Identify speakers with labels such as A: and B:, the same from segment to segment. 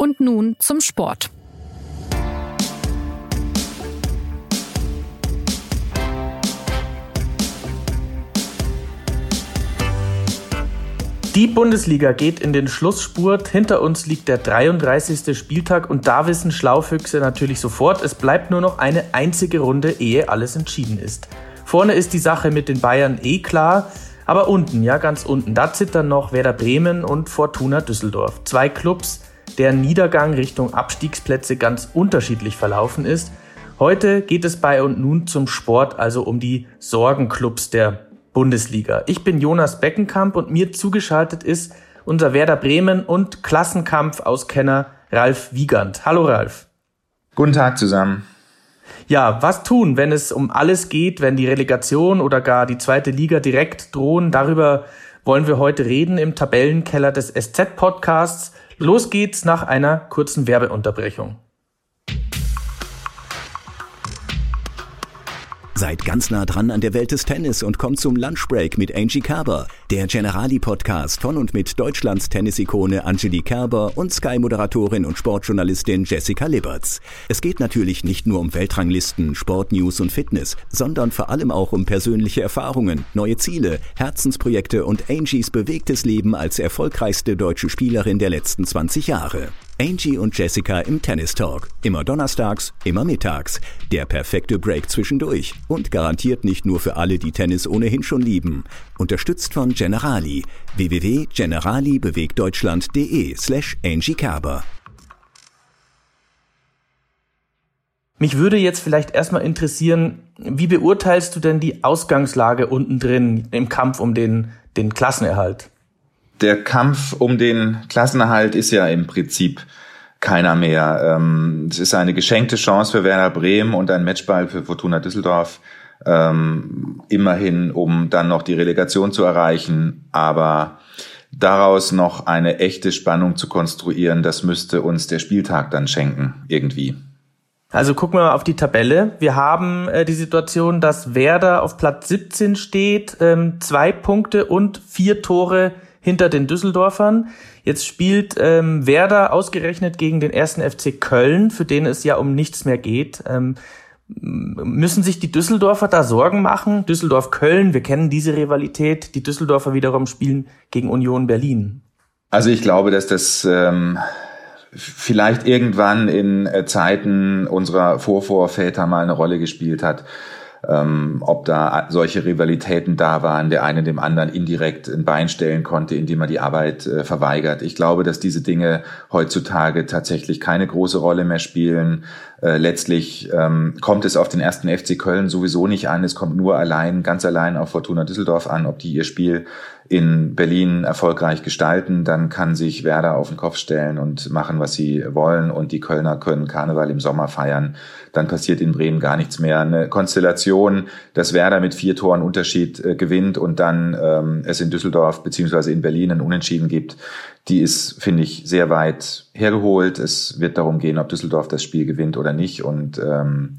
A: Und nun zum Sport.
B: Die Bundesliga geht in den Schlussspurt. Hinter uns liegt der 33. Spieltag und da wissen Schlaufüchse natürlich sofort, es bleibt nur noch eine einzige Runde, ehe alles entschieden ist. Vorne ist die Sache mit den Bayern eh klar, aber unten, ja ganz unten, da zittern noch Werder Bremen und Fortuna Düsseldorf. Zwei Clubs, deren Niedergang Richtung Abstiegsplätze ganz unterschiedlich verlaufen ist. Heute geht es bei und nun zum Sport, also um die Sorgenclubs der Bundesliga. Ich bin Jonas Beckenkamp und mir zugeschaltet ist unser Werder Bremen und Klassenkampf-Auskenner Ralf Wiegand. Hallo Ralf.
C: Guten Tag zusammen.
B: Ja, was tun, wenn es um alles geht, wenn die Relegation oder gar die zweite Liga direkt drohen? Darüber wollen wir heute reden im Tabellenkeller des SZ-Podcasts. Los geht's nach einer kurzen Werbeunterbrechung.
D: Seid ganz nah dran an der Welt des Tennis und kommt zum Lunchbreak mit Angie Kerber, der Generali-Podcast von und mit Deutschlands Tennisikone Angelique Kerber und Sky-Moderatorin und Sportjournalistin Jessica Liberts. Es geht natürlich nicht nur um Weltranglisten, Sportnews und Fitness, sondern vor allem auch um persönliche Erfahrungen, neue Ziele, Herzensprojekte und Angies bewegtes Leben als erfolgreichste deutsche Spielerin der letzten 20 Jahre. Angie und Jessica im Tennis Talk. Immer donnerstags, immer mittags. Der perfekte Break zwischendurch. Und garantiert nicht nur für alle, die Tennis ohnehin schon lieben. Unterstützt von Generali. www.generalibewegtdeutschland.de slash Angie Kerber.
B: Mich würde jetzt vielleicht erstmal interessieren, wie beurteilst du denn die Ausgangslage unten drin im Kampf um den, den Klassenerhalt?
C: Der Kampf um den Klassenerhalt ist ja im Prinzip keiner mehr. Ähm, es ist eine geschenkte Chance für Werder Bremen und ein Matchball für Fortuna Düsseldorf. Ähm, immerhin, um dann noch die Relegation zu erreichen. Aber daraus noch eine echte Spannung zu konstruieren, das müsste uns der Spieltag dann schenken, irgendwie.
B: Also gucken wir mal auf die Tabelle. Wir haben äh, die Situation, dass Werder auf Platz 17 steht, ähm, zwei Punkte und vier Tore hinter den Düsseldorfern. Jetzt spielt ähm, Werder ausgerechnet gegen den ersten FC Köln, für den es ja um nichts mehr geht. Ähm, müssen sich die Düsseldorfer da Sorgen machen? Düsseldorf-Köln, wir kennen diese Rivalität. Die Düsseldorfer wiederum spielen gegen Union Berlin.
C: Also ich glaube, dass das ähm, vielleicht irgendwann in äh, Zeiten unserer Vorvorväter mal eine Rolle gespielt hat ähm, ob da solche Rivalitäten da waren, der eine dem anderen indirekt ein Bein stellen konnte, indem er die Arbeit äh, verweigert. Ich glaube, dass diese Dinge heutzutage tatsächlich keine große Rolle mehr spielen. Äh, letztlich ähm, kommt es auf den ersten FC Köln sowieso nicht an. Es kommt nur allein, ganz allein auf Fortuna Düsseldorf an, ob die ihr Spiel in Berlin erfolgreich gestalten, dann kann sich Werder auf den Kopf stellen und machen, was sie wollen und die Kölner können Karneval im Sommer feiern. Dann passiert in Bremen gar nichts mehr. Eine Konstellation, dass Werder mit vier Toren Unterschied äh, gewinnt und dann ähm, es in Düsseldorf beziehungsweise in Berlin ein Unentschieden gibt, die ist, finde ich, sehr weit hergeholt. Es wird darum gehen, ob Düsseldorf das Spiel gewinnt oder nicht und ähm,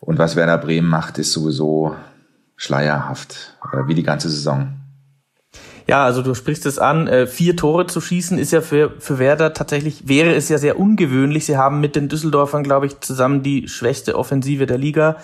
C: und was Werder Bremen macht, ist sowieso schleierhaft, äh, wie die ganze Saison.
B: Ja, also du sprichst es an, äh, vier Tore zu schießen ist ja für, für Werder tatsächlich, wäre es ja sehr ungewöhnlich. Sie haben mit den Düsseldorfern, glaube ich, zusammen die schwächste Offensive der Liga.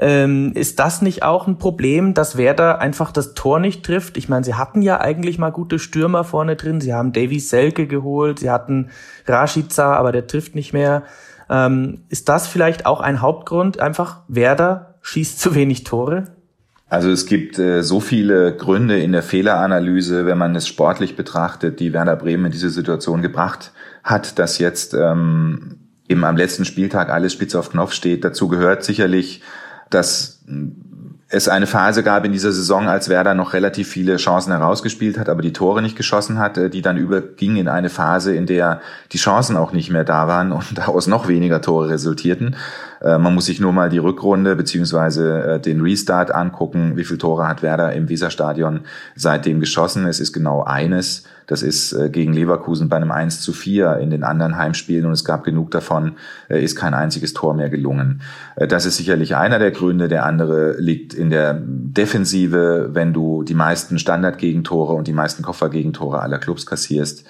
B: Ähm, ist das nicht auch ein Problem, dass Werder einfach das Tor nicht trifft? Ich meine, sie hatten ja eigentlich mal gute Stürmer vorne drin. Sie haben Davy Selke geholt, sie hatten Rashica, aber der trifft nicht mehr. Ähm, ist das vielleicht auch ein Hauptgrund? Einfach Werder schießt zu wenig Tore?
C: Also es gibt äh, so viele Gründe in der Fehleranalyse, wenn man es sportlich betrachtet, die Werder Bremen in diese Situation gebracht hat, dass jetzt ähm, eben am letzten Spieltag alles spitz auf Knopf steht. Dazu gehört sicherlich, dass es eine Phase gab in dieser Saison, als Werder noch relativ viele Chancen herausgespielt hat, aber die Tore nicht geschossen hat, äh, die dann überging in eine Phase, in der die Chancen auch nicht mehr da waren und daraus noch weniger Tore resultierten. Äh, man muss sich nur mal die Rückrunde beziehungsweise äh, den Restart angucken. Wie viele Tore hat Werder im Weserstadion seitdem geschossen? Es ist genau eines. Das ist äh, gegen Leverkusen bei einem 1 zu 4 in den anderen Heimspielen und es gab genug davon, ist kein einziges Tor mehr gelungen. Das ist sicherlich einer der Gründe. Der andere liegt in der Defensive, wenn du die meisten Standardgegentore und die meisten Koffergegentore aller Clubs kassierst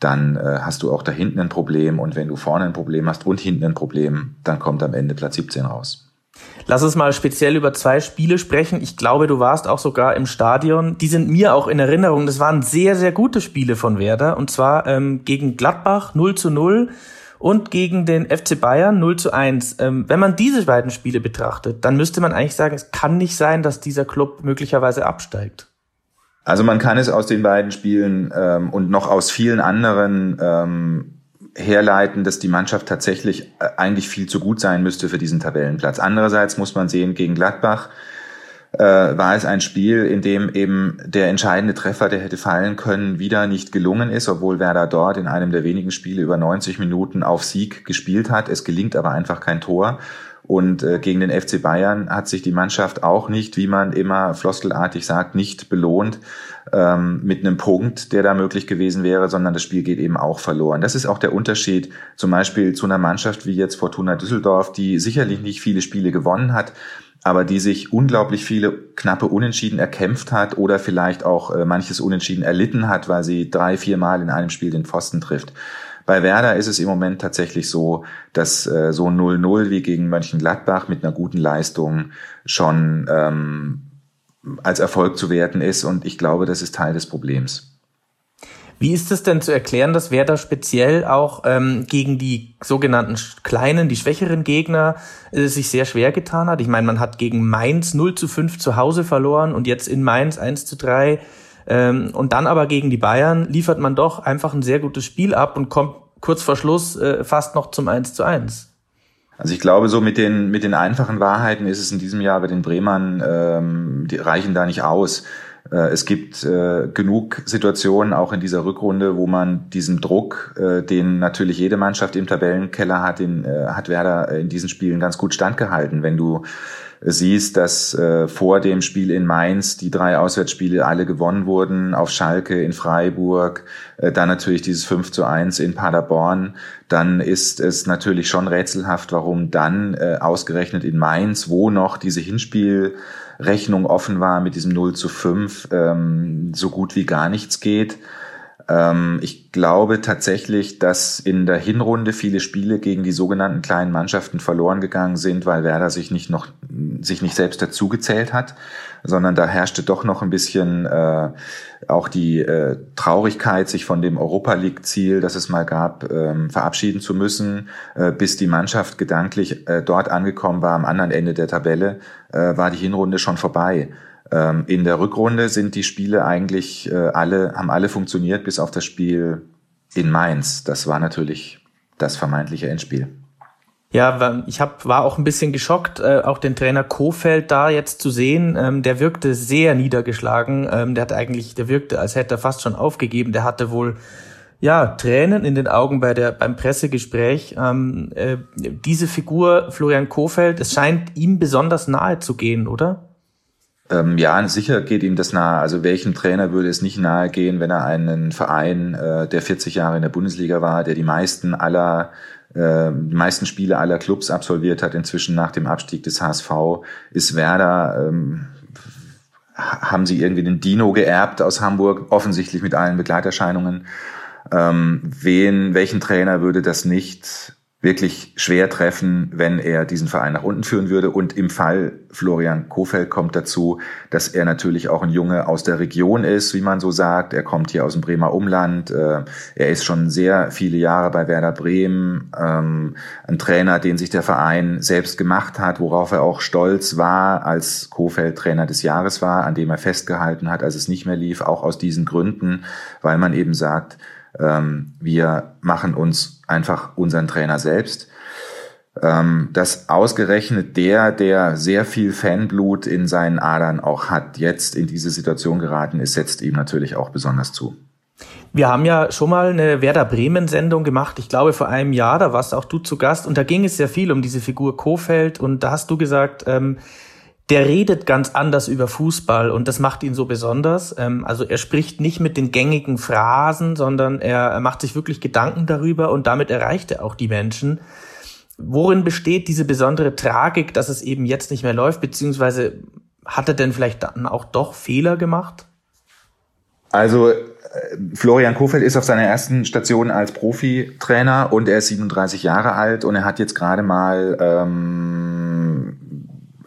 C: dann äh, hast du auch da hinten ein Problem. Und wenn du vorne ein Problem hast und hinten ein Problem, dann kommt am Ende Platz 17 raus.
B: Lass uns mal speziell über zwei Spiele sprechen. Ich glaube, du warst auch sogar im Stadion. Die sind mir auch in Erinnerung. Das waren sehr, sehr gute Spiele von Werder. Und zwar ähm, gegen Gladbach 0 zu 0 und gegen den FC Bayern 0 zu 1. Ähm, wenn man diese beiden Spiele betrachtet, dann müsste man eigentlich sagen, es kann nicht sein, dass dieser Club möglicherweise absteigt.
C: Also man kann es aus den beiden Spielen ähm, und noch aus vielen anderen ähm, herleiten, dass die Mannschaft tatsächlich äh, eigentlich viel zu gut sein müsste für diesen Tabellenplatz. Andererseits muss man sehen, gegen Gladbach äh, war es ein Spiel, in dem eben der entscheidende Treffer, der hätte fallen können, wieder nicht gelungen ist, obwohl Werder dort in einem der wenigen Spiele über 90 Minuten auf Sieg gespielt hat. Es gelingt aber einfach kein Tor. Und äh, gegen den FC Bayern hat sich die Mannschaft auch nicht, wie man immer floskelartig sagt, nicht belohnt ähm, mit einem Punkt, der da möglich gewesen wäre, sondern das Spiel geht eben auch verloren. Das ist auch der Unterschied zum Beispiel zu einer Mannschaft wie jetzt Fortuna Düsseldorf, die sicherlich nicht viele Spiele gewonnen hat, aber die sich unglaublich viele knappe Unentschieden erkämpft hat oder vielleicht auch äh, manches Unentschieden erlitten hat, weil sie drei, vier Mal in einem Spiel den Pfosten trifft. Bei Werder ist es im Moment tatsächlich so, dass äh, so 0-0 wie gegen Mönchengladbach mit einer guten Leistung schon ähm, als Erfolg zu werten ist. Und ich glaube, das ist Teil des Problems.
B: Wie ist es denn zu erklären, dass Werder speziell auch ähm, gegen die sogenannten kleinen, die schwächeren Gegner äh, sich sehr schwer getan hat? Ich meine, man hat gegen Mainz 0 zu 5 zu Hause verloren und jetzt in Mainz 1 zu 3 ähm, und dann aber gegen die Bayern liefert man doch einfach ein sehr gutes Spiel ab und kommt kurz vor Schluss äh, fast noch zum 1 zu 1.
C: Also ich glaube, so mit den, mit den einfachen Wahrheiten ist es in diesem Jahr bei den Bremern, ähm, die reichen da nicht aus. Äh, es gibt äh, genug Situationen auch in dieser Rückrunde, wo man diesen Druck, äh, den natürlich jede Mannschaft im Tabellenkeller hat, den äh, hat Werder in diesen Spielen ganz gut standgehalten. Wenn du siehst, dass äh, vor dem Spiel in Mainz die drei Auswärtsspiele alle gewonnen wurden, auf Schalke, in Freiburg, äh, dann natürlich dieses 5 zu 1 in Paderborn, dann ist es natürlich schon rätselhaft, warum dann äh, ausgerechnet in Mainz, wo noch diese Hinspielrechnung offen war mit diesem 0 zu 5, ähm, so gut wie gar nichts geht. Ähm, ich glaube tatsächlich, dass in der Hinrunde viele Spiele gegen die sogenannten kleinen Mannschaften verloren gegangen sind, weil Werder sich nicht noch sich nicht selbst dazugezählt hat, sondern da herrschte doch noch ein bisschen äh, auch die äh, Traurigkeit, sich von dem Europa League Ziel, das es mal gab, ähm, verabschieden zu müssen, äh, bis die Mannschaft gedanklich äh, dort angekommen war am anderen Ende der Tabelle, äh, war die Hinrunde schon vorbei. Ähm, in der Rückrunde sind die Spiele eigentlich äh, alle, haben alle funktioniert, bis auf das Spiel in Mainz. Das war natürlich das vermeintliche Endspiel.
B: Ja, ich hab, war auch ein bisschen geschockt, äh, auch den Trainer Kofeld da jetzt zu sehen. Ähm, der wirkte sehr niedergeschlagen. Ähm, der hat eigentlich, der wirkte, als hätte er fast schon aufgegeben. Der hatte wohl ja Tränen in den Augen bei der beim Pressegespräch. Ähm, äh, diese Figur Florian Kofeld, es scheint ihm besonders nahe zu gehen, oder?
C: Ähm, ja, sicher geht ihm das nahe. Also welchem Trainer würde es nicht nahe gehen, wenn er einen Verein, äh, der 40 Jahre in der Bundesliga war, der die meisten aller äh, die meisten Spiele aller Clubs absolviert hat, inzwischen nach dem Abstieg des HSV, ist Werder, ähm, haben sie irgendwie den Dino geerbt aus Hamburg, offensichtlich mit allen Begleiterscheinungen. Ähm, wen, welchen Trainer würde das nicht wirklich schwer treffen, wenn er diesen Verein nach unten führen würde. Und im Fall Florian Kofeld kommt dazu, dass er natürlich auch ein Junge aus der Region ist, wie man so sagt. Er kommt hier aus dem Bremer Umland. Äh, er ist schon sehr viele Jahre bei Werder Bremen. Ähm, ein Trainer, den sich der Verein selbst gemacht hat, worauf er auch stolz war, als Kofeld Trainer des Jahres war, an dem er festgehalten hat, als es nicht mehr lief, auch aus diesen Gründen, weil man eben sagt, ähm, wir machen uns einfach unseren Trainer selbst. Ähm, dass ausgerechnet der, der sehr viel Fanblut in seinen Adern auch hat, jetzt in diese Situation geraten ist, setzt ihm natürlich auch besonders zu.
B: Wir haben ja schon mal eine Werder Bremen Sendung gemacht, ich glaube vor einem Jahr, da warst auch du zu Gast und da ging es sehr viel um diese Figur Kofeld und da hast du gesagt, ähm, der redet ganz anders über Fußball und das macht ihn so besonders. Ähm, also er spricht nicht mit den gängigen Phrasen, sondern er, macht sich wirklich Gedanken darüber und damit erreicht er auch die Menschen. Worin besteht diese besondere Tragik, dass es eben jetzt nicht mehr läuft, beziehungsweise hat er denn vielleicht dann auch doch Fehler gemacht?
C: Also Florian Kofeld ist auf seiner ersten Station als Profitrainer und er ist 37 Jahre alt und er hat jetzt gerade mal ähm,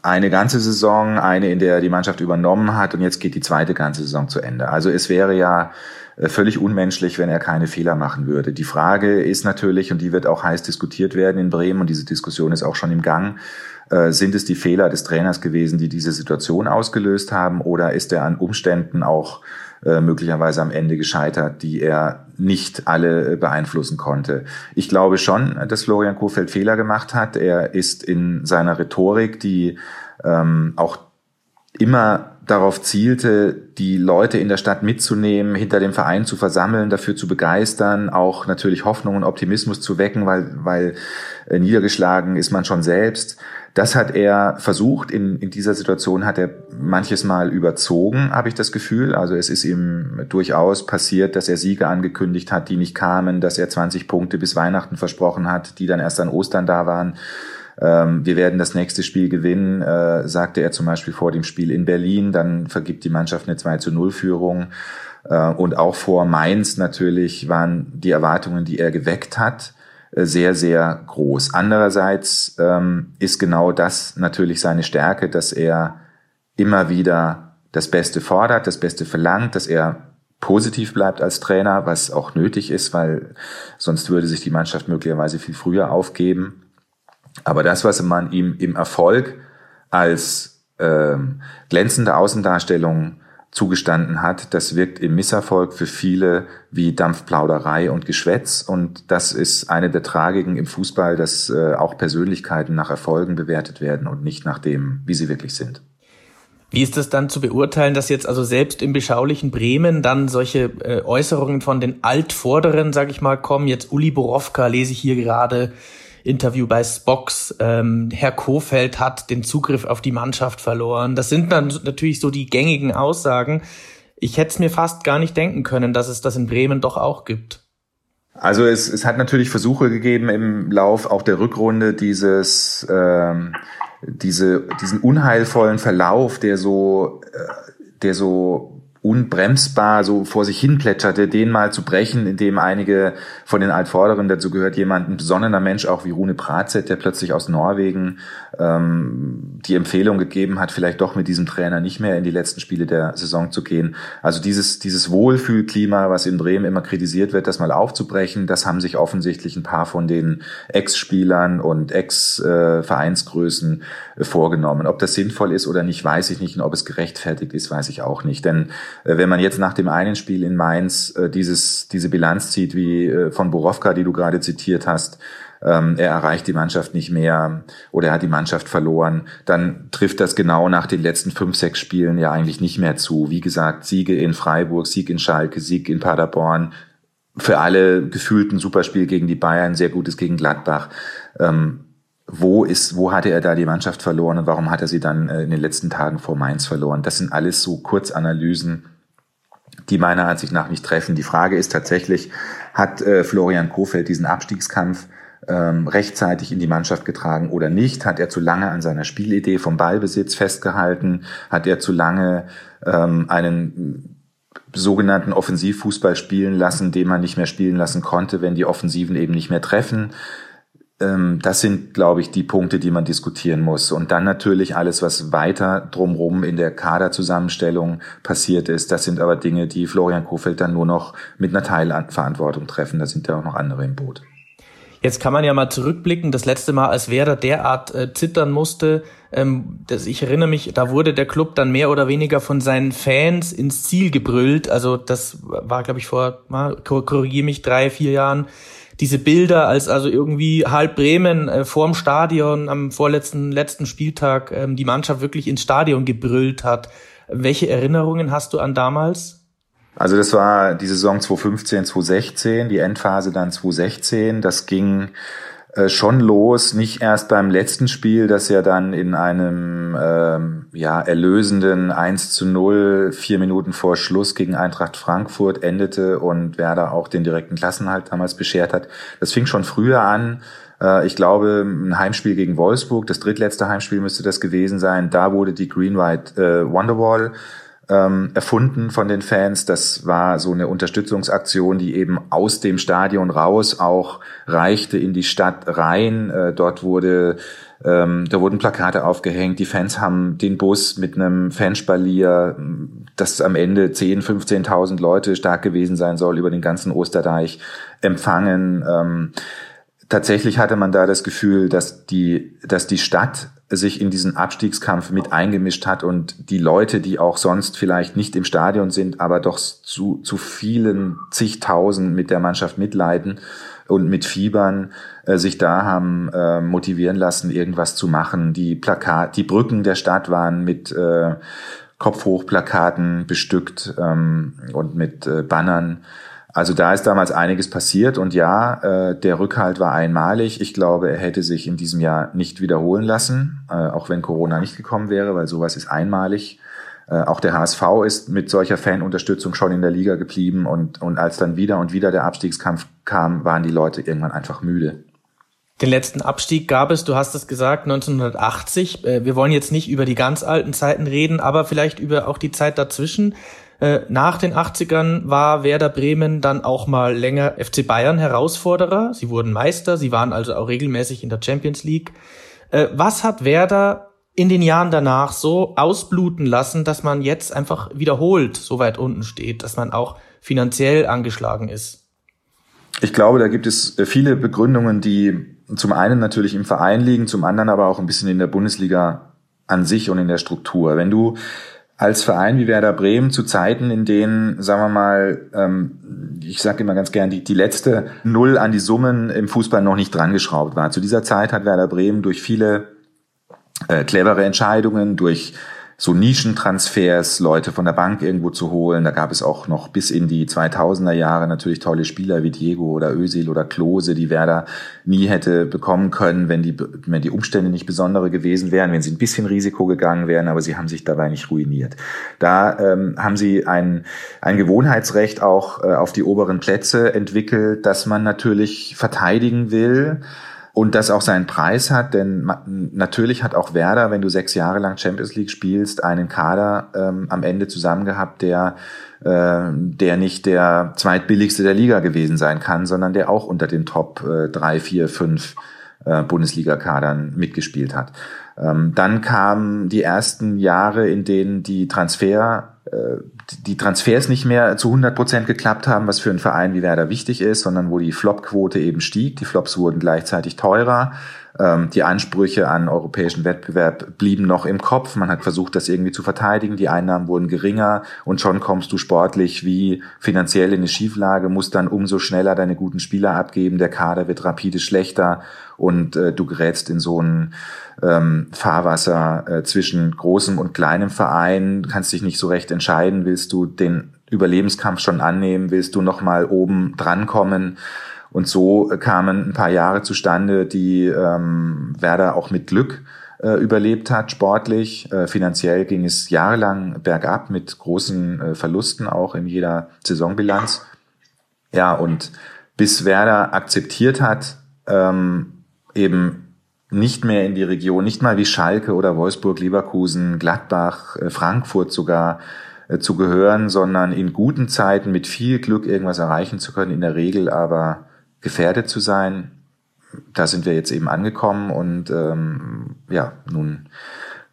C: eine ganze Saison, eine, in der er die Mannschaft übernommen hat und jetzt geht die zweite ganze Saison zu Ende. Also es wäre ja äh, völlig unmenschlich, wenn er keine Fehler machen würde. Die Frage ist natürlich, und die wird auch heiß diskutiert werden in Bremen, und diese Diskussion ist auch schon im Gang, äh, sind es die Fehler des Trainers gewesen, die diese Situation ausgelöst haben, oder ist er an Umständen auch äh, möglicherweise am Ende gescheitert, die er nicht alle beeinflussen konnte. Ich glaube schon, dass Florian Kohfeldt Fehler gemacht hat. Er ist in seiner Rhetorik, die ähm, auch immer darauf zielte, die Leute in der Stadt mitzunehmen, hinter dem Verein zu versammeln, dafür zu begeistern, auch natürlich Hoffnung und Optimismus zu wecken, weil, weil äh, niedergeschlagen ist man schon selbst. Das hat er versucht. In, in dieser Situation hat er manches Mal überzogen, habe ich das Gefühl. Also es ist ihm durchaus passiert, dass er Siege angekündigt hat, die nicht kamen, dass er 20 Punkte bis Weihnachten versprochen hat, die dann erst an Ostern da waren. Ähm, wir werden das nächste Spiel gewinnen, äh, sagte er zum Beispiel vor dem Spiel in Berlin. Dann vergibt die Mannschaft eine 2 zu 0 Führung. Äh, und auch vor Mainz natürlich waren die Erwartungen, die er geweckt hat, sehr, sehr groß. Andererseits ähm, ist genau das natürlich seine Stärke, dass er immer wieder das Beste fordert, das Beste verlangt, dass er positiv bleibt als Trainer, was auch nötig ist, weil sonst würde sich die Mannschaft möglicherweise viel früher aufgeben. Aber das, was man ihm im Erfolg als ähm, glänzende Außendarstellung zugestanden hat, das wirkt im Misserfolg für viele wie Dampfplauderei und Geschwätz. Und das ist eine der Tragiken im Fußball, dass äh, auch Persönlichkeiten nach Erfolgen bewertet werden und nicht nach dem, wie sie wirklich sind.
B: Wie ist das dann zu beurteilen, dass jetzt also selbst im beschaulichen Bremen dann solche äh, Äußerungen von den Altvorderen, sag ich mal, kommen? Jetzt Uli Borowka lese ich hier gerade Interview bei Spox, ähm, Herr Kofeld hat den Zugriff auf die Mannschaft verloren. Das sind dann natürlich so die gängigen Aussagen. Ich hätte es mir fast gar nicht denken können, dass es das in Bremen doch auch gibt.
C: Also es, es hat natürlich Versuche gegeben im Lauf auch der Rückrunde dieses ähm, diese diesen unheilvollen Verlauf, der so äh, der so unbremsbar so vor sich hin plätscherte, den mal zu brechen, indem einige von den Altvorderen, dazu gehört jemand, ein besonnener Mensch auch wie Rune Pratzet, der plötzlich aus Norwegen ähm, die Empfehlung gegeben hat, vielleicht doch mit diesem Trainer nicht mehr in die letzten Spiele der Saison zu gehen. Also dieses, dieses Wohlfühlklima, was in Bremen immer kritisiert wird, das mal aufzubrechen, das haben sich offensichtlich ein paar von den Ex-Spielern und Ex-Vereinsgrößen äh, vorgenommen. Ob das sinnvoll ist oder nicht, weiß ich nicht. Und ob es gerechtfertigt ist, weiß ich auch nicht. Denn wenn man jetzt nach dem einen Spiel in Mainz äh, dieses, diese Bilanz zieht, wie äh, von Borowka, die du gerade zitiert hast, ähm, er erreicht die Mannschaft nicht mehr oder er hat die Mannschaft verloren, dann trifft das genau nach den letzten fünf, sechs Spielen ja eigentlich nicht mehr zu. Wie gesagt, Siege in Freiburg, Sieg in Schalke, Sieg in Paderborn, für alle gefühlten Superspiel gegen die Bayern, sehr gutes gegen Gladbach. Ähm, wo ist, wo hatte er da die Mannschaft verloren und warum hat er sie dann äh, in den letzten Tagen vor Mainz verloren? Das sind alles so Kurzanalysen, die meiner Ansicht nach nicht treffen. Die Frage ist tatsächlich, hat äh, Florian Kofeld diesen Abstiegskampf ähm, rechtzeitig in die Mannschaft getragen oder nicht? Hat er zu lange an seiner Spielidee vom Ballbesitz festgehalten? Hat er zu lange ähm, einen sogenannten Offensivfußball spielen lassen, den man nicht mehr spielen lassen konnte, wenn die Offensiven eben nicht mehr treffen? Ähm, das sind, glaube ich, die Punkte, die man diskutieren muss. Und dann natürlich alles, was weiter drumherum in der Kaderzusammenstellung passiert ist. Das sind aber Dinge, die Florian Kofeld dann nur noch mit einer Teilverantwortung treffen. Da sind ja auch noch andere im Boot.
B: Jetzt kann man ja mal zurückblicken. Das letzte Mal, als Werder derart äh, zittern musste, ähm, das, ich erinnere mich, da wurde der Club dann mehr oder weniger von seinen Fans ins Ziel gebrüllt. Also das war, glaube ich, vor, korrigiere mich, drei, vier Jahren diese Bilder, als also irgendwie halb Bremen äh, vorm Stadion am vorletzten letzten Spieltag ähm, die Mannschaft wirklich ins Stadion gebrüllt hat. Welche Erinnerungen hast du an damals?
C: Also das war die Saison 2015, 2016, die Endphase dann 2016. Das ging äh, schon los, nicht erst beim letzten Spiel, das ja dann in einem ähm, ja, erlösenden 1 zu 0 vier Minuten vor Schluss gegen Eintracht Frankfurt endete und Werder auch den direkten Klassenhalt damals beschert hat. Das fing schon früher an. Äh, ich glaube, ein Heimspiel gegen Wolfsburg, das drittletzte Heimspiel müsste das gewesen sein. Da wurde die Green White äh, Wonderwall ähm, erfunden von den Fans. Das war so eine Unterstützungsaktion, die eben aus dem Stadion raus auch reichte in die Stadt rein. Äh, dort wurde ähm, da wurden Plakate aufgehängt. Die Fans haben den Bus mit einem Fanspalier, das am Ende 10, 15.000 Leute stark gewesen sein soll, über den ganzen Osterdeich empfangen. Ähm, tatsächlich hatte man da das Gefühl, dass die, dass die Stadt sich in diesen Abstiegskampf mit eingemischt hat und die Leute, die auch sonst vielleicht nicht im Stadion sind, aber doch zu, zu vielen zigtausend mit der Mannschaft mitleiden und mit Fiebern äh, sich da haben äh, motivieren lassen, irgendwas zu machen. Die Plakat, die Brücken der Stadt waren mit äh, Kopfhochplakaten bestückt ähm, und mit äh, Bannern. Also da ist damals einiges passiert und ja, äh, der Rückhalt war einmalig. Ich glaube, er hätte sich in diesem Jahr nicht wiederholen lassen, äh, auch wenn Corona nicht gekommen wäre, weil sowas ist einmalig. Äh, auch der HSV ist mit solcher Fanunterstützung schon in der Liga geblieben und, und als dann wieder und wieder der Abstiegskampf kam, waren die Leute irgendwann einfach müde.
B: Den letzten Abstieg gab es, du hast es gesagt, 1980. Äh, wir wollen jetzt nicht über die ganz alten Zeiten reden, aber vielleicht über auch die Zeit dazwischen. Äh, nach den 80ern war Werder Bremen dann auch mal länger FC Bayern Herausforderer. Sie wurden Meister, sie waren also auch regelmäßig in der Champions League. Äh, was hat Werder in den Jahren danach so ausbluten lassen, dass man jetzt einfach wiederholt so weit unten steht, dass man auch finanziell angeschlagen ist?
C: Ich glaube, da gibt es viele Begründungen, die zum einen natürlich im Verein liegen, zum anderen aber auch ein bisschen in der Bundesliga an sich und in der Struktur. Wenn du als Verein wie Werder Bremen zu Zeiten, in denen, sagen wir mal, ähm, ich sage immer ganz gern, die, die letzte Null an die Summen im Fußball noch nicht drangeschraubt war. Zu dieser Zeit hat Werder Bremen durch viele äh, clevere Entscheidungen, durch so Nischentransfers, Leute von der Bank irgendwo zu holen. Da gab es auch noch bis in die 2000er Jahre natürlich tolle Spieler wie Diego oder Özil oder Klose, die Werder nie hätte bekommen können, wenn die, wenn die Umstände nicht besondere gewesen wären, wenn sie ein bisschen Risiko gegangen wären, aber sie haben sich dabei nicht ruiniert. Da ähm, haben sie ein, ein Gewohnheitsrecht auch äh, auf die oberen Plätze entwickelt, dass man natürlich verteidigen will und das auch seinen Preis hat, denn natürlich hat auch Werder, wenn du sechs Jahre lang Champions League spielst, einen Kader ähm, am Ende zusammen gehabt, der äh, der nicht der zweitbilligste der Liga gewesen sein kann, sondern der auch unter den Top äh, drei, vier, fünf äh, Bundesliga-Kadern mitgespielt hat. Ähm, dann kamen die ersten Jahre, in denen die Transfer die Transfers nicht mehr zu 100 Prozent geklappt haben, was für einen Verein wie Werder wichtig ist, sondern wo die Flop-Quote eben stieg. Die Flops wurden gleichzeitig teurer. Ähm, die Ansprüche an europäischen Wettbewerb blieben noch im Kopf. Man hat versucht, das irgendwie zu verteidigen. Die Einnahmen wurden geringer und schon kommst du sportlich wie finanziell in eine Schieflage, musst dann umso schneller deine guten Spieler abgeben. Der Kader wird rapide schlechter und äh, du gerätst in so ein ähm, Fahrwasser äh, zwischen großem und kleinem Verein, kannst dich nicht so recht entscheiden, willst du den Überlebenskampf schon annehmen, willst du nochmal oben drankommen. Und so kamen ein paar Jahre zustande, die ähm, Werder auch mit Glück äh, überlebt hat, sportlich. Äh, finanziell ging es jahrelang bergab mit großen äh, Verlusten auch in jeder Saisonbilanz. Ja, und bis Werder akzeptiert hat, ähm, eben nicht mehr in die Region, nicht mal wie Schalke oder Wolfsburg, Leverkusen, Gladbach, äh, Frankfurt sogar äh, zu gehören, sondern in guten Zeiten mit viel Glück irgendwas erreichen zu können, in der Regel aber gefährdet zu sein. Da sind wir jetzt eben angekommen und ähm, ja, nun,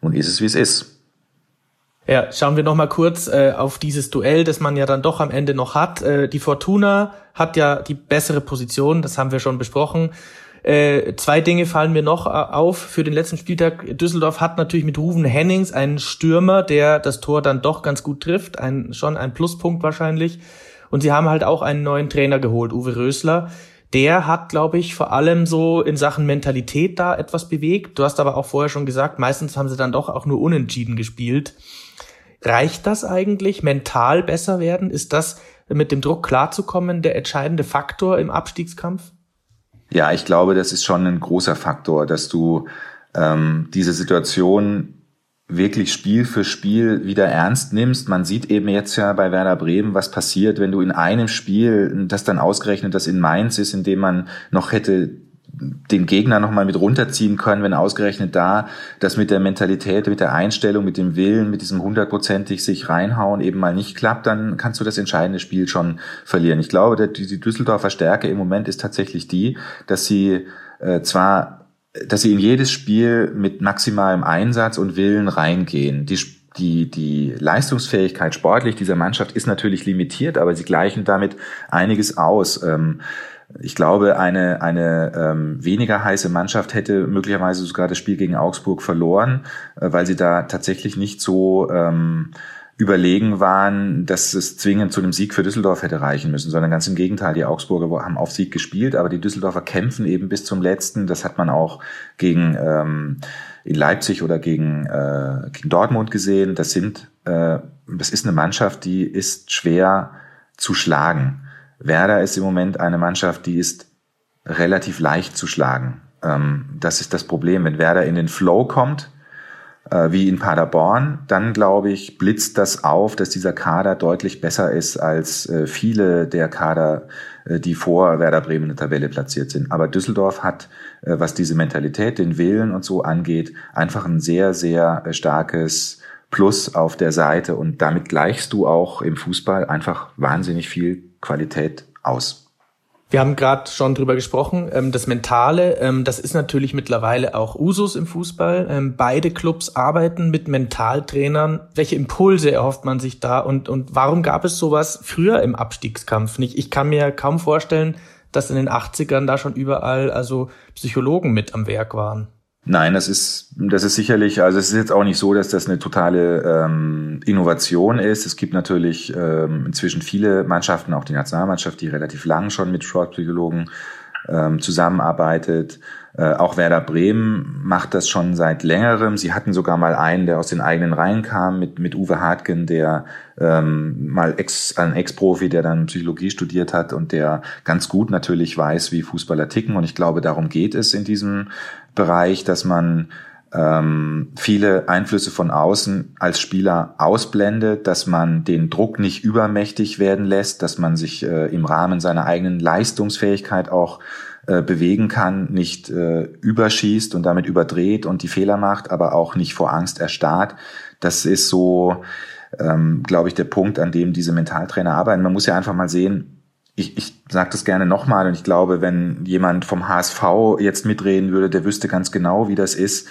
C: nun ist es, wie es ist.
B: Ja, schauen wir noch mal kurz äh, auf dieses Duell, das man ja dann doch am Ende noch hat. Äh, die Fortuna hat ja die bessere Position, das haben wir schon besprochen. Äh, zwei Dinge fallen mir noch äh, auf für den letzten Spieltag. Düsseldorf hat natürlich mit Ruven Hennings einen Stürmer, der das Tor dann doch ganz gut trifft. Ein, schon ein Pluspunkt wahrscheinlich. Und sie haben halt auch einen neuen Trainer geholt, Uwe Rösler. Der hat, glaube ich, vor allem so in Sachen Mentalität da etwas bewegt. Du hast aber auch vorher schon gesagt, meistens haben sie dann doch auch nur unentschieden gespielt. Reicht das eigentlich? Mental besser werden? Ist das mit dem Druck klarzukommen der entscheidende Faktor im Abstiegskampf?
C: Ja, ich glaube, das ist schon ein großer Faktor, dass du ähm, diese Situation wirklich Spiel für Spiel wieder ernst nimmst. Man sieht eben jetzt ja bei Werder Bremen, was passiert, wenn du in einem Spiel, das dann ausgerechnet das in Mainz ist, in dem man noch hätte den Gegner nochmal mit runterziehen können, wenn ausgerechnet da das mit der Mentalität, mit der Einstellung, mit dem Willen, mit diesem hundertprozentig sich reinhauen eben mal nicht klappt, dann kannst du das entscheidende Spiel schon verlieren. Ich glaube, die Düsseldorfer Stärke im Moment ist tatsächlich die, dass sie äh, zwar dass sie in jedes Spiel mit maximalem Einsatz und Willen reingehen. Die die, die Leistungsfähigkeit sportlich dieser Mannschaft ist natürlich limitiert, aber sie gleichen damit einiges aus. Ähm, ich glaube, eine, eine ähm, weniger heiße Mannschaft hätte möglicherweise sogar das Spiel gegen Augsburg verloren, äh, weil sie da tatsächlich nicht so ähm, überlegen waren, dass es zwingend zu einem Sieg für Düsseldorf hätte reichen müssen, sondern ganz im Gegenteil, die Augsburger haben auf Sieg gespielt, aber die Düsseldorfer kämpfen eben bis zum letzten. Das hat man auch gegen ähm, in Leipzig oder gegen, äh, gegen Dortmund gesehen. Das sind, äh, das ist eine Mannschaft, die ist schwer zu schlagen. Werder ist im Moment eine Mannschaft, die ist relativ leicht zu schlagen. Ähm, das ist das Problem. Wenn Werder in den Flow kommt, äh, wie in Paderborn, dann glaube ich, blitzt das auf, dass dieser Kader deutlich besser ist als äh, viele der Kader, äh, die vor Werder Bremen in der Tabelle platziert sind. Aber Düsseldorf hat, was diese Mentalität, den Willen und so angeht, einfach ein sehr, sehr starkes Plus auf der Seite und damit gleichst du auch im Fußball einfach wahnsinnig viel Qualität aus.
B: Wir haben gerade schon drüber gesprochen. Ähm, das Mentale, ähm, das ist natürlich mittlerweile auch Usus im Fußball. Ähm, beide Clubs arbeiten mit Mentaltrainern. Welche Impulse erhofft man sich da und, und warum gab es sowas früher im Abstiegskampf nicht? Ich kann mir kaum vorstellen, dass in den 80ern da schon überall also Psychologen mit am Werk waren.
C: Nein, das ist, das ist sicherlich, also es ist jetzt auch nicht so, dass das eine totale ähm, Innovation ist. Es gibt natürlich ähm, inzwischen viele Mannschaften, auch die Nationalmannschaft, die relativ lang schon mit Sportpsychologen ähm, zusammenarbeitet. Äh, auch Werder Bremen macht das schon seit längerem. Sie hatten sogar mal einen, der aus den eigenen Reihen kam, mit, mit Uwe Hartgen, der ähm, mal Ex, ein Ex-Profi, der dann Psychologie studiert hat und der ganz gut natürlich weiß, wie Fußballer ticken. Und ich glaube, darum geht es in diesem Bereich, dass man ähm, viele Einflüsse von außen als Spieler ausblendet, dass man den Druck nicht übermächtig werden lässt, dass man sich äh, im Rahmen seiner eigenen Leistungsfähigkeit auch äh, bewegen kann, nicht äh, überschießt und damit überdreht und die Fehler macht, aber auch nicht vor Angst erstarrt. Das ist so, ähm, glaube ich, der Punkt, an dem diese Mentaltrainer arbeiten. Man muss ja einfach mal sehen, ich, ich sage das gerne nochmal und ich glaube, wenn jemand vom HSV jetzt mitreden würde, der wüsste ganz genau, wie das ist,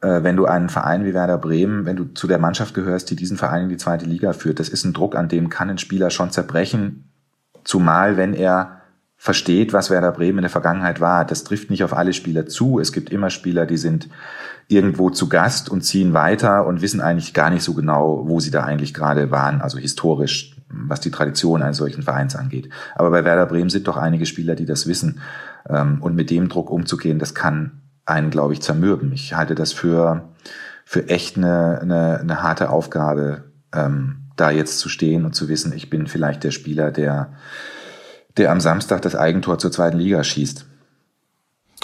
C: äh, wenn du einen Verein wie Werder Bremen, wenn du zu der Mannschaft gehörst, die diesen Verein in die zweite Liga führt. Das ist ein Druck, an dem kann ein Spieler schon zerbrechen, zumal wenn er versteht, was Werder Bremen in der Vergangenheit war. Das trifft nicht auf alle Spieler zu. Es gibt immer Spieler, die sind irgendwo zu Gast und ziehen weiter und wissen eigentlich gar nicht so genau, wo sie da eigentlich gerade waren, also historisch, was die Tradition eines solchen Vereins angeht. Aber bei Werder Bremen sind doch einige Spieler, die das wissen. Ähm, und mit dem Druck umzugehen, das kann einen, glaube ich, zermürben. Ich halte das für, für echt eine, eine, eine harte Aufgabe, ähm, da jetzt zu stehen und zu wissen, ich bin vielleicht der Spieler, der der am Samstag das Eigentor zur zweiten Liga schießt.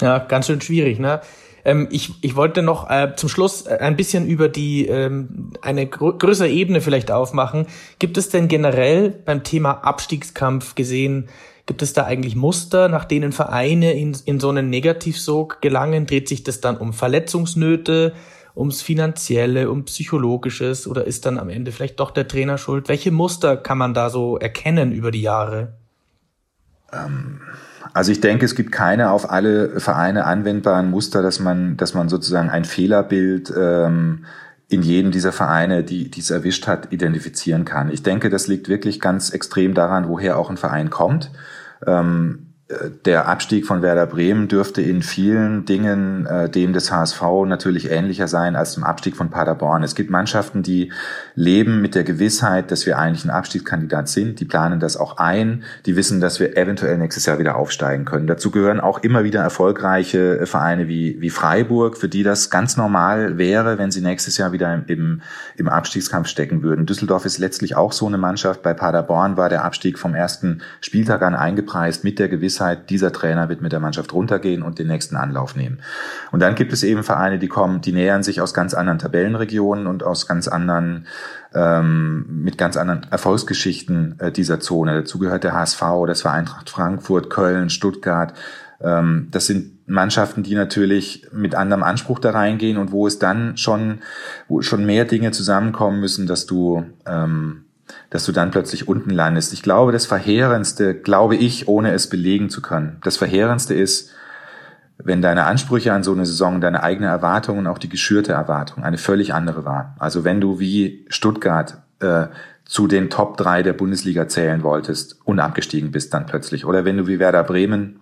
B: Ja, ganz schön schwierig, ne? Ähm, ich, ich wollte noch äh, zum Schluss äh, ein bisschen über die ähm, eine grö größere Ebene vielleicht aufmachen. Gibt es denn generell beim Thema Abstiegskampf gesehen, gibt es da eigentlich Muster, nach denen Vereine in, in so einen Negativsog gelangen? Dreht sich das dann um Verletzungsnöte, ums Finanzielle, um Psychologisches oder ist dann am Ende vielleicht doch der Trainer schuld? Welche Muster kann man da so erkennen über die Jahre?
C: Ähm, also ich denke, es gibt keine auf alle Vereine anwendbaren Muster, dass man, dass man sozusagen ein Fehlerbild ähm, in jedem dieser Vereine, die es erwischt hat, identifizieren kann. Ich denke, das liegt wirklich ganz extrem daran, woher auch ein Verein kommt. Ähm, der Abstieg von Werder Bremen dürfte in vielen Dingen äh, dem des HSV natürlich ähnlicher sein als dem Abstieg von Paderborn. Es gibt Mannschaften, die leben mit der Gewissheit, dass wir eigentlich ein Abstiegskandidat sind. Die planen das auch ein. Die wissen, dass wir eventuell nächstes Jahr wieder aufsteigen können. Dazu gehören auch immer wieder erfolgreiche Vereine wie, wie Freiburg, für die das ganz normal wäre, wenn sie nächstes Jahr wieder im, im Abstiegskampf stecken würden. Düsseldorf ist letztlich auch so eine Mannschaft. Bei Paderborn war der Abstieg vom ersten Spieltag an eingepreist mit der Gewissheit, Gewissheit, dieser Trainer wird mit der Mannschaft runtergehen und den nächsten Anlauf nehmen. Und dann gibt es eben Vereine, die kommen, die nähern sich aus ganz anderen Tabellenregionen und aus ganz anderen ähm, mit ganz anderen Erfolgsgeschichten äh, dieser Zone. Dazu gehört der HSV, das war Eintracht Frankfurt, Köln, Stuttgart, Ähm, das sind Mannschaften, die natürlich mit anderem Anspruch da reingehen und wo es dann schon, wo schon mehr Dinge zusammenkommen müssen, dass du, ähm, dass du dann plötzlich unten landest. Ich glaube, das Verheerendste, glaube ich, ohne es belegen zu können, das Verheerendste ist, wenn deine Ansprüche an so eine Saison, deine eigene Erwartung und auch die geschürte Erwartung eine völlig andere war. Also wenn du wie Stuttgart äh, zu den Top 3 der Bundesliga zählen wolltest und abgestiegen bist dann plötzlich. Oder wenn du wie Werder Bremen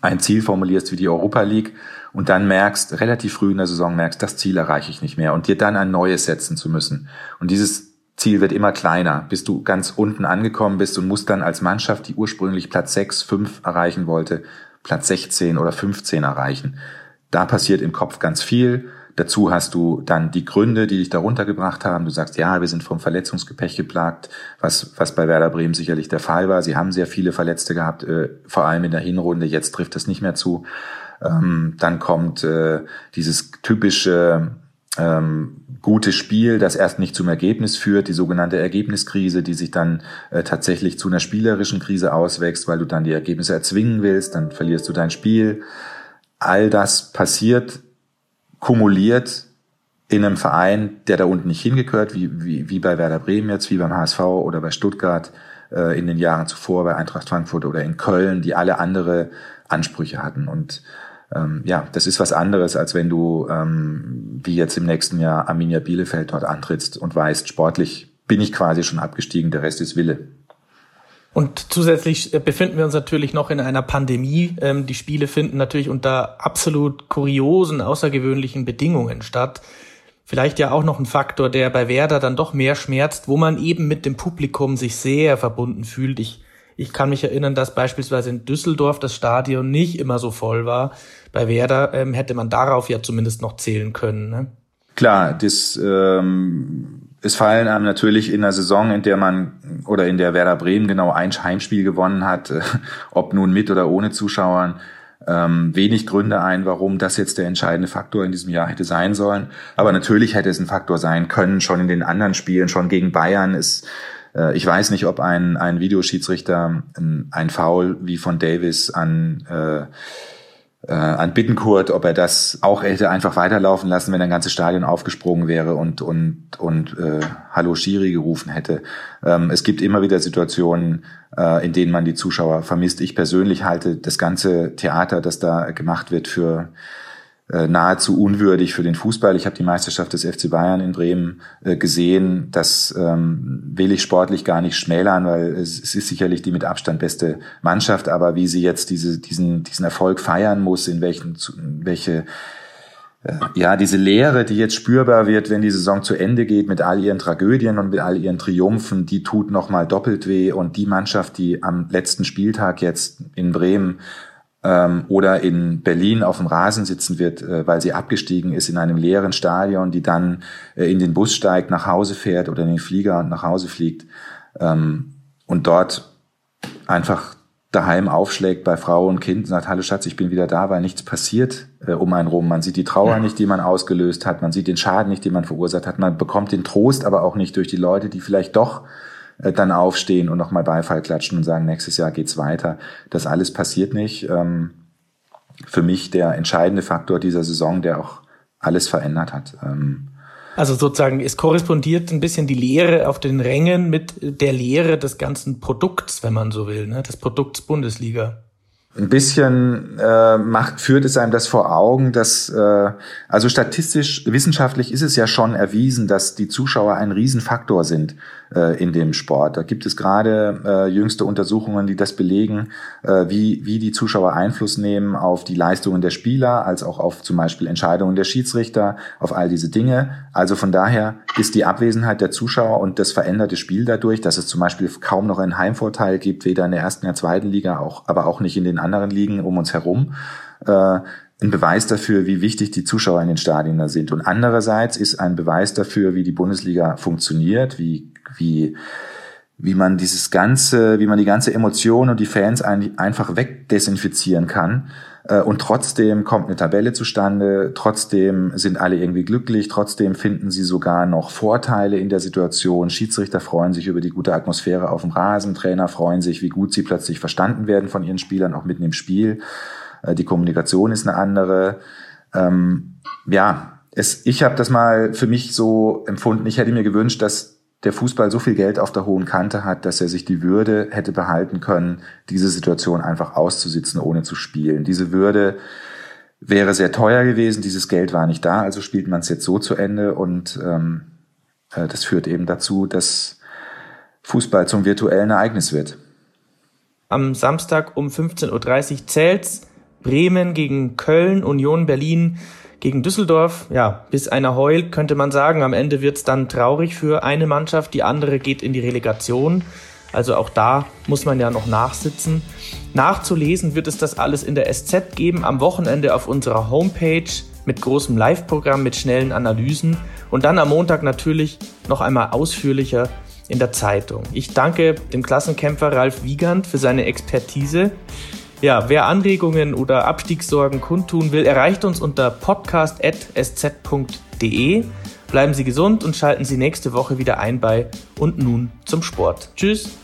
C: ein Ziel formulierst wie die Europa League und dann merkst, relativ früh in der Saison merkst, das Ziel erreiche ich nicht mehr und dir dann ein neues setzen zu müssen. Und dieses Ziel wird immer kleiner, bis du ganz unten angekommen bist und musst dann als Mannschaft, die ursprünglich Platz 6, 5 erreichen wollte, Platz 16 oder 15 erreichen. Da passiert im Kopf ganz viel. Dazu hast du dann die Gründe, die dich darunter gebracht haben. Du sagst, ja, wir sind vom Verletzungsgepäck geplagt, was, was bei Werder Bremen sicherlich der Fall war. Sie haben sehr viele Verletzte gehabt, äh, vor allem in der Hinrunde. Jetzt trifft das nicht mehr zu. Ähm, dann kommt äh, dieses typische ähm, gute Spiel, das erst nicht zum Ergebnis führt, die sogenannte Ergebniskrise, die sich dann äh, tatsächlich zu einer spielerischen Krise auswächst, weil du dann die Ergebnisse erzwingen willst, dann verlierst du dein Spiel. All das passiert kumuliert in einem Verein, der da unten nicht hingehört, wie, wie, wie bei Werder Bremen jetzt, wie beim HSV oder bei Stuttgart äh, in den Jahren zuvor, bei Eintracht Frankfurt oder in Köln, die alle andere Ansprüche hatten. Und ähm, ja, das ist was anderes, als wenn du ähm, wie jetzt im nächsten Jahr Arminia Bielefeld dort antrittst und weißt, sportlich bin ich quasi schon abgestiegen, der Rest ist Wille.
B: Und zusätzlich äh, befinden wir uns natürlich noch in einer Pandemie. Ähm, die Spiele finden natürlich unter absolut kuriosen, außergewöhnlichen Bedingungen statt. Vielleicht ja auch noch ein Faktor, der bei Werder dann doch mehr schmerzt, wo man eben mit dem Publikum sich sehr verbunden fühlt. Ich, ich kann mich erinnern, dass beispielsweise in Düsseldorf das Stadion nicht immer so voll war. Bei Werder ähm, hätte man darauf ja zumindest noch zählen können. Ne?
C: Klar, das ähm, es fallen einem natürlich in der Saison, in der man oder in der Werder Bremen genau ein Heimspiel gewonnen hat, äh, ob nun mit oder ohne Zuschauern, ähm, wenig Gründe ein, warum das jetzt der entscheidende Faktor in diesem Jahr hätte sein sollen. Aber natürlich hätte es ein Faktor sein können, schon in den anderen Spielen, schon gegen Bayern ist äh, ich weiß nicht, ob ein, ein Videoschiedsrichter ein, ein Foul wie von Davis an äh, äh, an Bittenkurt, ob er das auch hätte einfach weiterlaufen lassen, wenn ein ganzes Stadion aufgesprungen wäre und und und äh, Hallo Schiri gerufen hätte. Ähm, es gibt immer wieder Situationen, äh, in denen man die Zuschauer vermisst. Ich persönlich halte das ganze Theater, das da gemacht wird, für nahezu unwürdig für den Fußball. Ich habe die Meisterschaft des FC Bayern in Bremen äh, gesehen. Das ähm, will ich sportlich gar nicht schmälern, weil es, ist sicherlich die mit Abstand beste Mannschaft. Aber wie sie jetzt diese, diesen, diesen Erfolg feiern muss, in welchen, welche äh, ja, diese Leere, die jetzt spürbar wird, wenn die Saison zu Ende geht, mit all ihren Tragödien und mit all ihren Triumphen, die tut nochmal doppelt weh. Und die Mannschaft, die am letzten Spieltag jetzt in Bremen ähm, oder in Berlin auf dem Rasen sitzen wird, äh, weil sie abgestiegen ist in einem leeren Stadion, die dann äh, in den Bus steigt, nach Hause fährt oder in den Flieger und nach Hause fliegt ähm, und dort einfach daheim aufschlägt bei Frau und Kind und sagt, hallo Schatz, ich bin wieder da, weil nichts passiert äh, um einen rum. Man sieht die Trauer ja. nicht, die man ausgelöst hat, man sieht den Schaden nicht, den man verursacht hat, man bekommt den Trost aber auch nicht durch die Leute, die vielleicht doch äh, dann aufstehen und nochmal Beifall klatschen und sagen, nächstes Jahr geht's weiter. Das alles passiert nicht. Ähm, für mich der entscheidende Faktor dieser Saison, der auch alles verändert hat. Ähm,
B: also sozusagen, es korrespondiert ein bisschen die Lehre auf den Rängen mit der Lehre des ganzen Produkts, wenn man so will, ne? des Produkts Bundesliga
C: ein bisschen äh, macht, führt es einem das vor Augen, dass äh, also statistisch, wissenschaftlich ist es ja schon erwiesen, dass die Zuschauer ein Riesenfaktor sind äh, in dem Sport. Da gibt es gerade äh, jüngste Untersuchungen, die das belegen, äh, wie, wie die Zuschauer Einfluss nehmen auf die Leistungen der Spieler, als auch auf zum Beispiel Entscheidungen der Schiedsrichter, auf all diese Dinge. Also von daher ist die Abwesenheit der Zuschauer und das veränderte Spiel dadurch, dass es zum Beispiel kaum noch einen Heimvorteil gibt, weder in der ersten, der zweiten Liga, auch, aber auch nicht in den anderen Ligen um uns herum. Äh, ein Beweis dafür, wie wichtig die Zuschauer in den Stadien da sind. Und andererseits ist ein Beweis dafür, wie die Bundesliga funktioniert, wie, wie wie man dieses ganze, wie man die ganze Emotion und die Fans einfach wegdesinfizieren kann. Äh, und trotzdem kommt eine Tabelle zustande, trotzdem sind alle irgendwie glücklich, trotzdem finden sie sogar noch Vorteile in der Situation. Schiedsrichter freuen sich über die gute Atmosphäre auf dem Rasen, Trainer freuen sich, wie gut sie plötzlich verstanden werden von ihren Spielern, auch mitten im Spiel. Äh, die Kommunikation ist eine andere. Ähm, ja, es, ich habe das mal für mich so empfunden. Ich hätte mir gewünscht, dass der Fußball so viel Geld auf der hohen Kante hat, dass er sich die Würde hätte behalten können, diese Situation einfach auszusitzen, ohne zu spielen. Diese Würde wäre sehr teuer gewesen, dieses Geld war nicht da, also spielt man es jetzt so zu Ende und ähm, äh, das führt eben dazu, dass Fußball zum virtuellen Ereignis wird.
B: Am Samstag um 15.30 Uhr zählt's Bremen gegen Köln, Union Berlin gegen Düsseldorf, ja, bis einer heult, könnte man sagen. Am Ende wird's dann traurig für eine Mannschaft, die andere geht in die Relegation. Also auch da muss man ja noch nachsitzen. Nachzulesen wird es das alles in der SZ geben, am Wochenende auf unserer Homepage mit großem Live-Programm, mit schnellen Analysen und dann am Montag natürlich noch einmal ausführlicher in der Zeitung. Ich danke dem Klassenkämpfer Ralf Wiegand für seine Expertise. Ja, wer Anregungen oder Abstiegssorgen kundtun will, erreicht uns unter podcast.sz.de. Bleiben Sie gesund und schalten Sie nächste Woche wieder ein bei Und nun zum Sport. Tschüss.